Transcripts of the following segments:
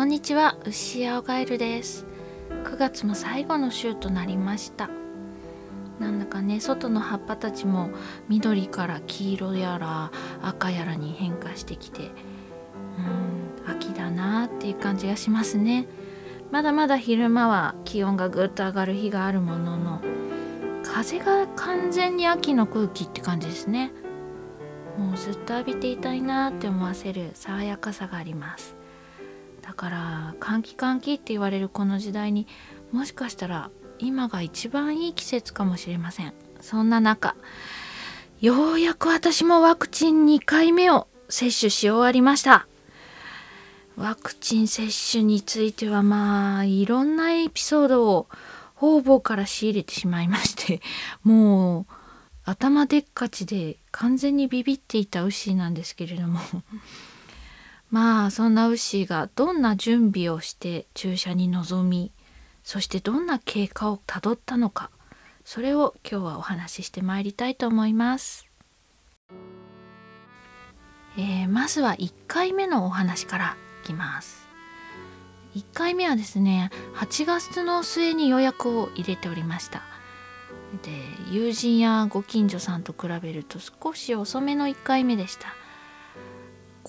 こんにちは牛青ガエルです。9月も最後の週となりました。なんだかね外の葉っぱたちも緑から黄色やら赤やらに変化してきてうん秋だなっていう感じがしますね。まだまだ昼間は気温がぐっと上がる日があるものの風が完全に秋の空気って感じですね。もうずっと浴びていたいなって思わせる爽やかさがあります。だから換気換気って言われるこの時代にもしかしたら今が一番いい季節かもしれません。そんな中ようやく私もワクチン2回目を接種し終わりました。ワクチン接種についてはまあいろんなエピソードを方々から仕入れてしまいまして もう頭でっかちで完全にビビっていたウシーなんですけれども。まあそんなウッシーがどんな準備をして注射に臨みそしてどんな経過をたどったのかそれを今日はお話ししてまいりたいと思います。えー、まずは1回目のお話からいきます。1回目はですね8月の末に予約を入れておりましたで友人やご近所さんと比べると少し遅めの1回目でした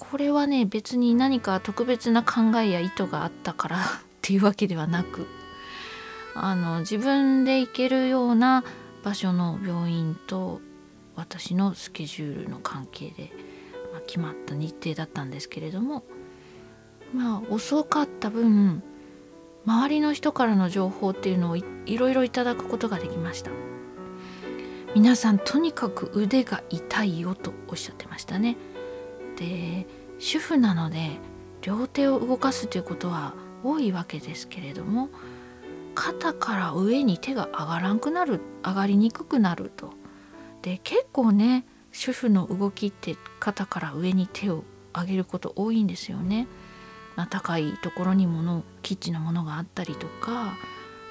これはね別に何か特別な考えや意図があったから っていうわけではなくあの自分で行けるような場所の病院と私のスケジュールの関係で、まあ、決まった日程だったんですけれどもまあ遅かった分周りの人からの情報っていうのをいろいろいただくことができました。皆さんとにかく腕が痛いよとおっしゃってましたね。で主婦なので両手を動かすということは多いわけですけれども肩から上に手が上がらんくなる上がりにくくなるとで結構ね主婦の動きって肩から上に手を上げること多いんですよね。まあ、高いところに物キッチンのものがあったりとか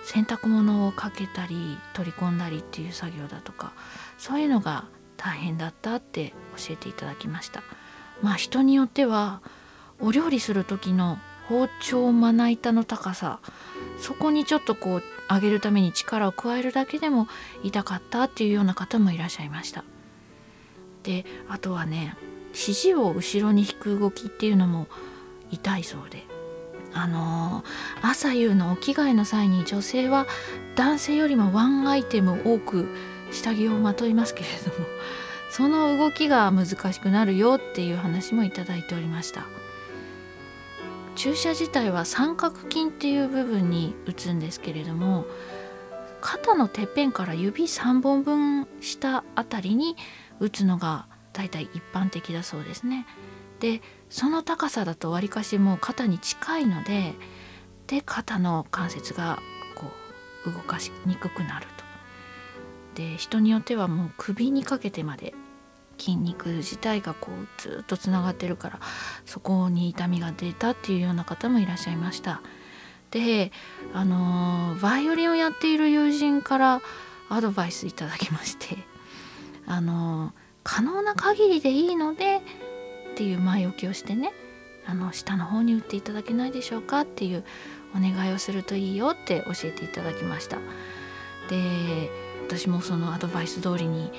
洗濯物をかけたり取り込んだりっていう作業だとかそういうのが大変だったって教えていただきましたまあ人によってはお料理する時の包丁まな板の高さそこにちょっとこう上げるために力を加えるだけでも痛かったっていうような方もいらっしゃいました。であとはね肘を後ろに引く動きっていうのも痛いそうで。あのー、朝夕のお着替えの際に女性は男性よりもワンアイテム多く下着をまといますけれどもその動きが難しくなるよっていう話もいただいておりました注射自体は三角筋っていう部分に打つんですけれども肩のてっぺんから指3本分下あたりに打つのがだいたい一般的だそうですね。でその高さだとわりかしもう肩に近いのでで肩の関節がこう動かしにくくなると。で人によってはもう首にかけてまで筋肉自体がこうずっとつながってるからそこに痛みが出たっていうような方もいらっしゃいました。であのバイオリンをやっている友人からアドバイスいただきましてあの可能な限りでいいのでっていう前置きをしてねあの下の方に打っていただけないでしょうかっていうお願いをするといいよって教えていただきましたで私もそのアドバイス通りに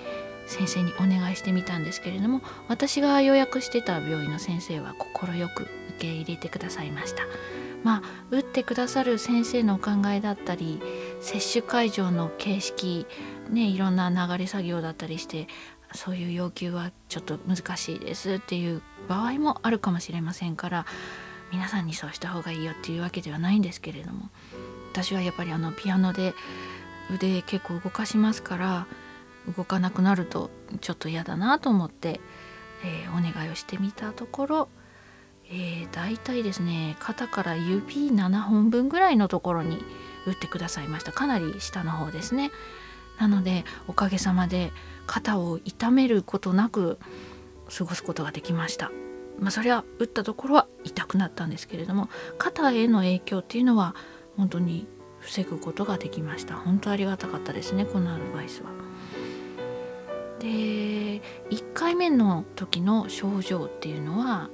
先生にお願いしてみたんですけれども私が予約してた病院の先生は快く受け入れてくださいました。まあ打ってくださる先生のお考えだったり接種会場の形式ねいろんな流れ作業だったりしてそういう要求はちょっと難しいですっていう場合もあるかもしれませんから皆さんにそうした方がいいよっていうわけではないんですけれども私はやっぱりあのピアノで腕結構動かしますから動かなくなるとちょっと嫌だなと思って、えー、お願いをしてみたところ、えー、大体ですね肩から指7本分ぐらいのところに打ってくださいましたかなり下の方ですね。なのでおかげさまで肩を痛めることなく過ごすことができました。まあ、それは打ったところは痛くなったんですけれども肩への影響っていうのは本当に防ぐことができました本当ありがたかったですねこのアドバイスは。で1回目の時の症状っていうのは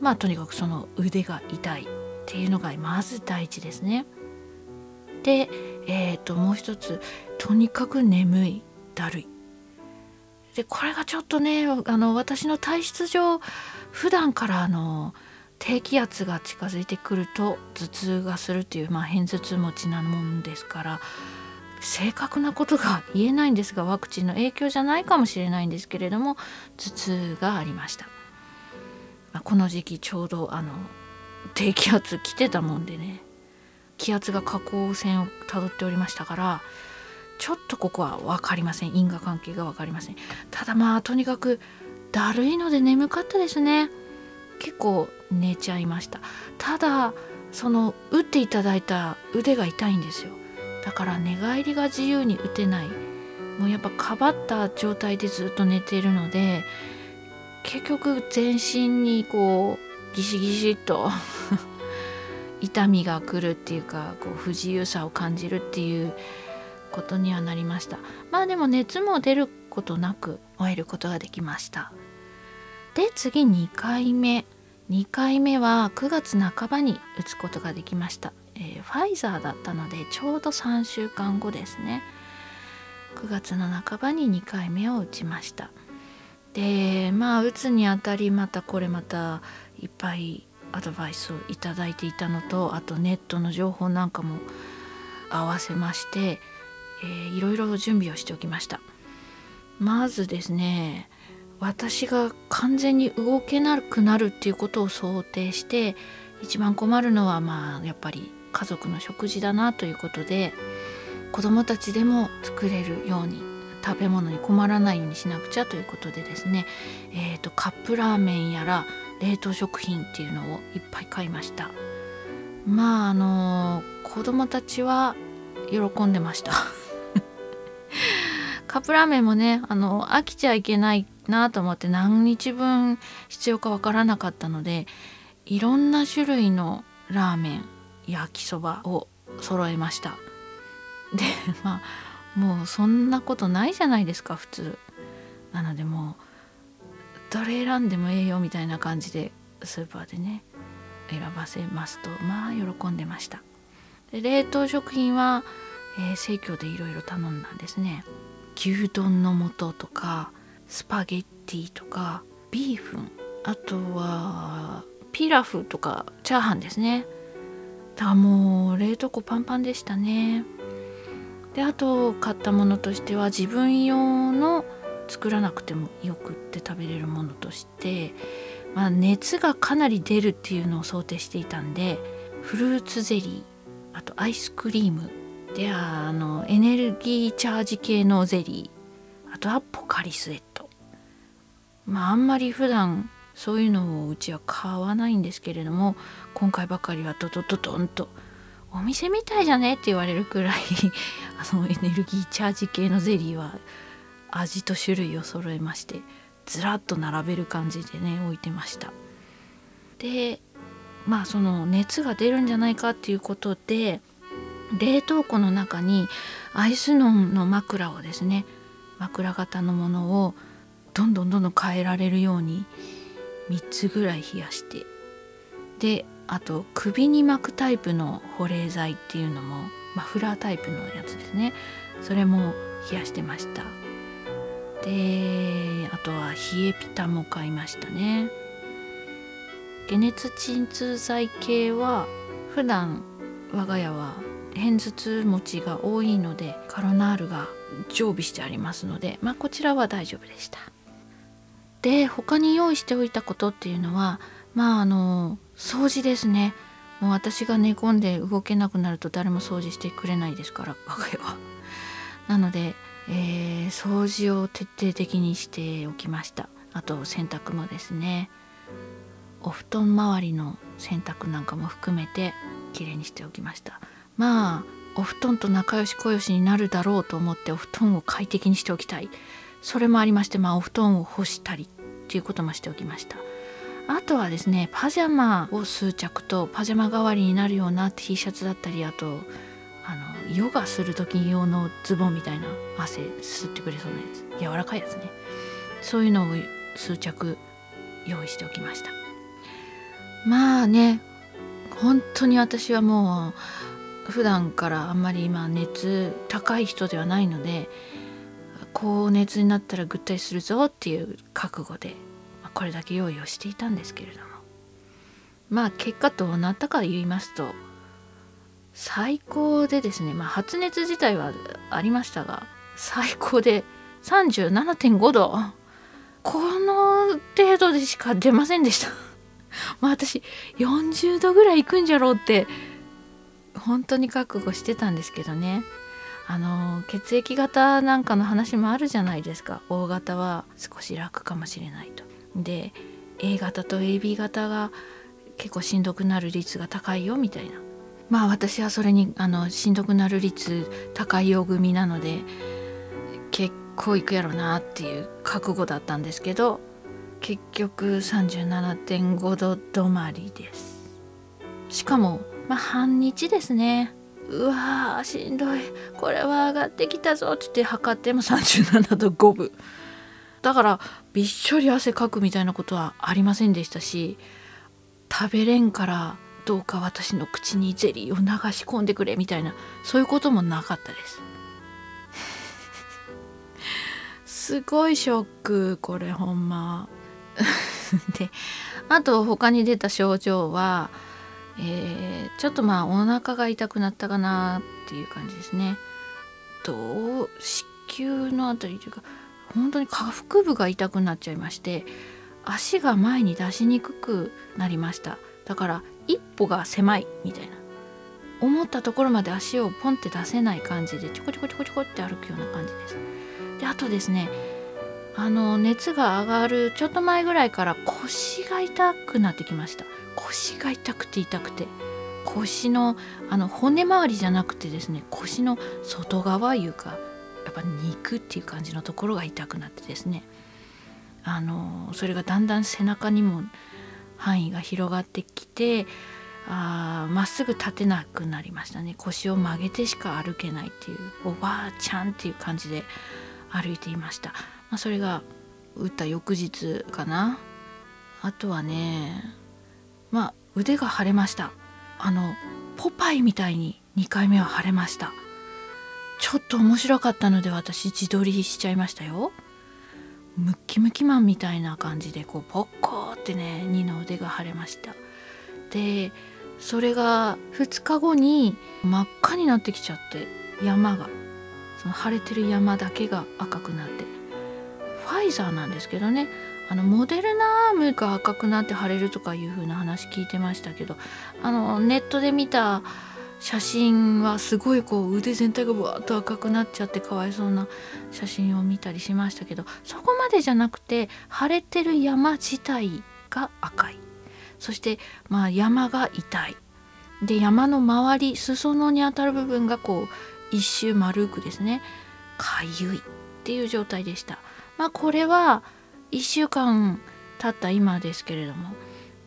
まあとにかくその腕が痛いっていうのがまず第一ですね。で、えー、ともう一つとにかく眠いだるい。でこれがちょっとねあの私の体質上普段からあの低気圧が近づいてくると頭痛がするっていう、まあ、偏頭痛持ちなもんですから正確なことが言えないんですがワクチンの影響じゃないかもしれないんですけれども頭痛がありました、まあ、この時期ちょうどあの低気圧来てたもんでね気圧が下降線をたどっておりましたからちょっとここは分かりません。因果関係が分かりません。ただまあとにかくだるいので眠かったですね。結構寝ちゃいました。ただその打っていただいた腕が痛いんですよ。だから寝返りが自由に打てない。もうやっぱかばった状態でずっと寝ているので結局全身にこうギシギシっと 痛みが来るっていうかこう不自由さを感じるっていうことにはなりました。まあでも熱も出ることなく終えることができました。で次2回目。2回目は9月半ばに打つことができました、えー、ファイザーだったのでちょうど3週間後ですね。9月の半ばに2回目を打ちました。でまあ打つにあたりまたこれまたいっぱいアドバイスをいただいていたのとあとネットの情報なんかも合わせまして、えー、いろいろ準備をしておきました。まずですね私が完全に動けなくなるっていうことを想定して一番困るのはまあやっぱり家族の食事だなということで子どもたちでも作れるように食べ物に困らないようにしなくちゃということでですね、えーと、カップラーメンやら冷凍食品っていうのをいっぱい買いました。まああの子どもたちは喜んでました。カップラーメンもねあの飽きちゃいけないなと思って何日分必要かわからなかったのでいろんな種類のラーメン焼きそばを揃えました。でまあもうそんなことないじゃないですか普通。なのでもうどれ選んでもええよみたいな感じでスーパーでね選ばせますとまあ喜んでました。で冷凍食品は、えー、でいろいろ頼んだんですね。牛丼の素とかスパゲッティとかビーフン。あとはピラフとかチャーハンですね。だもう冷凍庫パンパンでしたね。であと買ったものとしては自分用の作らなくてもよくって食べれるものとして、まあ、熱がかなり出るっていうのを想定していたんでフルーツゼリーあとアイスクリームであのエネルギーチャージ系のゼリーあとはポカリスエット。まああんまり普段そういうのをうちは買わないんですけれども今回ばかりはドドドドンとお店みたいじゃねって言われるくらい あのエネルギーチャージ系のゼリーは味と種類を揃えましてずらっと並べる感じでね置いてました。でまあその熱が出るんじゃないかっていうことで冷凍庫の中にアイスノンの枕をですね枕型のものをどんどんどんどん変えられるように3つぐらい冷やして。であと首に巻くタイプの保冷剤っていうのもマフラータイプのやつですね。それも冷やしてました。であとは冷えピタも買いましたね。解熱鎮痛剤系は普段我が家は片頭痛持ちが多いのでカロナールが常備してありますのでまあこちらは大丈夫でした。で他に用意しておいたことっていうのはまああの掃除ですね。もう私が寝込んで動けなくなると誰も掃除してくれないですから我が家は。なので、えー、掃除を徹底的にしておきました。あと洗濯もですね。お布団周りの洗濯なんかも含めてきれいにしておきました。まあお布団と仲良し小良しになるだろうと思ってお布団を快適にしておきたい。それもありましてまあお布団を干したりっていうこともしておきました。あとはですねパジャマを数着とパジャマ代わりになるような T シャツだったりあとあのヨガする時用のズボンみたいな汗吸ってくれそうなやつ。柔らかいやつね。そういうのを数着用意しておきました。まあね本当に私はもう普段からあんまり今熱高い人ではないので高熱になったらぐったりするぞっていう覚悟でまこれだけ用意をしていたんですけれども。まあ結果どうなったか言いますと最高でですねまあ発熱自体はありましたが最高で37.5度この程度でしか出ませんでした。まあ私40度ぐらい行くんじゃろうって本当に覚悟してたんですけどね。あの血液型なんかの話もあるじゃないですか。O 型は少し楽かもしれないと。で A 型と AB 型が結構しんどくなる率が高いよみたいな。まあ私はそれにあのしんどくなる率高いよ組なので結構いくやろなっていう覚悟だったんですけど結局37.5度止まりです。しかもまあ半日ですね。うわーしんどい。これは上がってきたぞ。って言って測っても37度5分。だからびっしょり汗かくみたいなことはありませんでしたし食べれんからどうか私の口にゼリーを流し込んでくれみたいなそういうこともなかったです。すごいショックこれほんま。であと他に出た症状は、えー、ちょっとまあお腹が痛くなったかなっていう感じですね。と子宮のあたりというか本当に下腹部が痛くなっちゃいまして足が前に出しにくくなりました。だから一歩が狭いみたいな。思ったところまで足をポンって出せない感じでちょこちょこちょこちょこって歩くような感じです。であとですねあの熱が上がるちょっと前ぐらいから腰が痛くなってきました。腰が痛くて痛くて。腰のあの骨周りじゃなくてですね腰の外側いうかやっぱ肉っていう感じのところが痛くなってですね。あのそれがだんだん背中にも範囲が広がってきてあまっすぐ立てなくなりましたね。腰を曲げてしか歩けないっていうおばあちゃんっていう感じで歩いていました。まあ、それが打った翌日かな。あとはねまあ腕が腫れました。あのポパイみたいに2回目は腫れました。ちょっと面白かったので私自撮りしちゃいましたよ。ムッキムキマンみたいな感じでこうポッコーってね2の腕が腫れました。でそれが2日後に真っ赤になってきちゃって山がその腫れてる山だけが赤くなって。ファイザーなんですけどね。あのモデルナームが赤くなって腫れるとかいう風な話聞いてましたけどあのネットで見た写真はすごいこう腕全体がわーっと赤くなっちゃってかわいそうな写真を見たりしましたけどそこまでじゃなくて腫れてる山自体が赤い。そしてまあ山が痛い。で山の周り裾野にあたる部分がこう一周丸くですねかゆいっていう状態でした。まあこれは1週間経った今ですけれども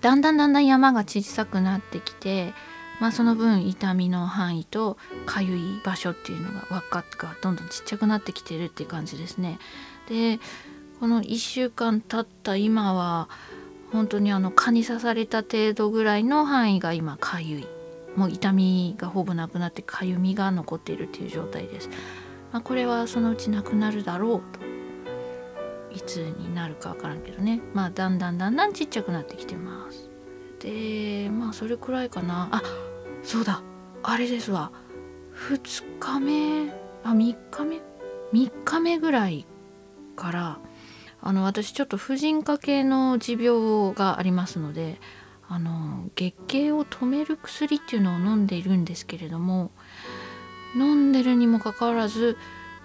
だんだんだんだん山が小さくなってきて、まあ、その分痛みの範囲とかゆい場所っていうのが輪っかがどんどんちっちゃくなってきてるっていう感じですね。でこの1週間経った今は本当にあの蚊に刺された程度ぐらいの範囲が今かゆいもう痛みがほぼなくなってかゆみが残っているっていう状態です。まあ、これはそのうちなくなるだろうといつになるか分からんけどね。まあだんだんだんだんちっちゃくなってきてます。でまあそれくらいかな。あそうだ。あれですわ。2日目？あ3日目？3日目ぐらいからあの私ちょっと婦人科系の持病がありますのであの月経を止める薬っていうのを飲んでいるんですけれども飲んでるにもかかわらず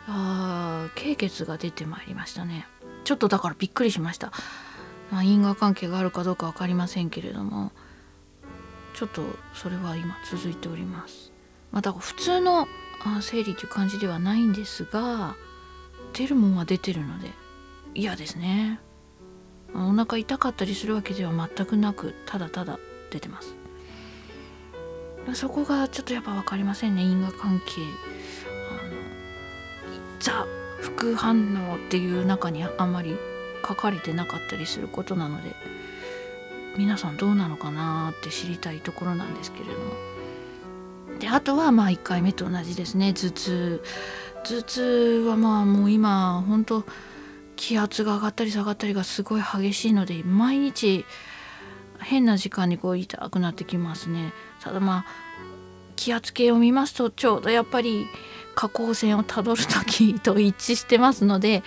あ経血が出てまいりましたね。ちょっとだからびっくりしました。ま因果関係があるかどうか分かりませんけれども。ちょっとそれは今続いております。まあだから普通の生理という感じではないんですが出るもんは出てるので嫌ですね。お腹痛かったりするわけでは全くなくただただ出てます。そこがちょっとやっぱ分かりませんね。因果関係。あのザ副反応っていう中にあんまり書かれてなかったりすることなので皆さんどうなのかなって知りたいところなんですけれども。であとはまあ1回目と同じですね。頭痛。頭痛はまあもう今本当気圧が上がったり下がったりがすごい激しいので毎日変な時間にこう痛くなってきますね。ただまあ気圧計を見ますとちょうどやっぱり下降線をたどる時と一致してますので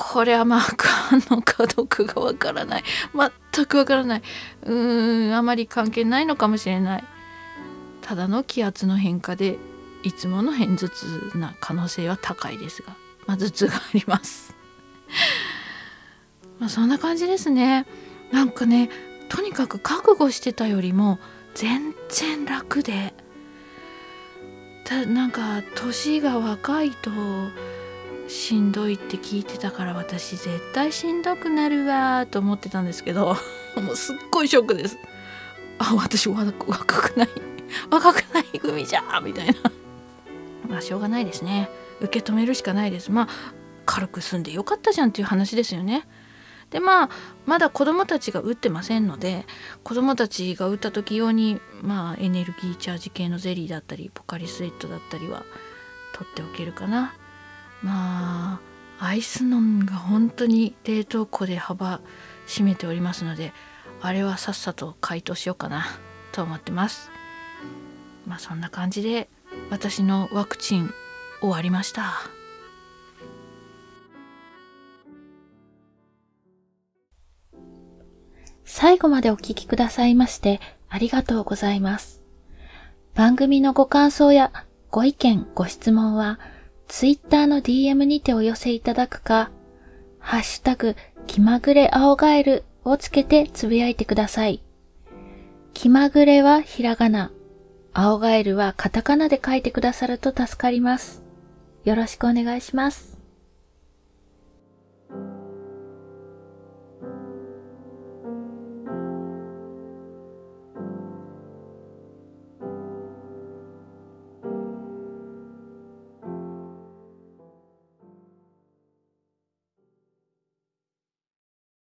これはまああのかどうかがわからない。全くわからない。うーんあまり関係ないのかもしれない。ただの気圧の変化でいつもの片頭痛な可能性は高いですが、まあ、頭痛があります。まあそんな感じですね。なんかねとにかく覚悟してたよりも全然楽でたなんか年が若いとしんどいって聞いてたから私絶対しんどくなるわと思ってたんですけど もうすっごいショックです。あ私若くない。若くない組じゃみたいな。まあしょうがないですね。受け止めるしかないです。まあ軽く済んでよかったじゃんっていう話ですよね。でまあまだ子どもたちが打ってませんので子どもたちが打った時用にまあエネルギーチャージ系のゼリーだったりポカリスエットだったりは取っておけるかな。まあアイスノンが本当に冷凍庫で幅占めておりますのであれはさっさと解凍しようかなと思ってます。まあそんな感じで私のワクチン終わりました。最後までお聞きくださいましてありがとうございます。番組のご感想やご意見、ご質問は、ツイッターの DM にてお寄せいただくか、ハッシュタグ、気まぐれ青ガエルをつけてつぶやいてください。気まぐれはひらがな、青ガエルはカタカナで書いてくださると助かります。よろしくお願いします。